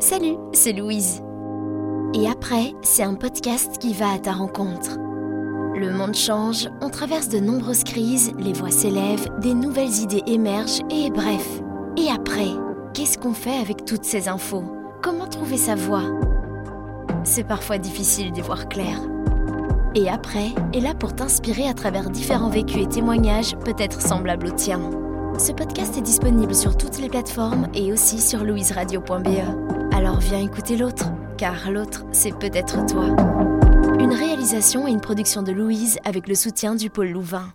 c'est Louise. Et après, c'est un podcast qui va à ta rencontre. Le monde change, on traverse de nombreuses crises, les voix s'élèvent, des nouvelles idées émergent et bref. Et après, qu'est-ce qu'on fait avec toutes ces infos? Comment trouver sa voie C'est parfois difficile d'y voir clair. Et après est là pour t'inspirer à travers différents vécus et témoignages peut-être semblables aux tiens. Ce podcast est disponible sur toutes les plateformes et aussi sur louiseradio.be. Alors viens écouter l'autre, car l'autre, c'est peut-être toi. Une réalisation et une production de Louise avec le soutien du pôle Louvain.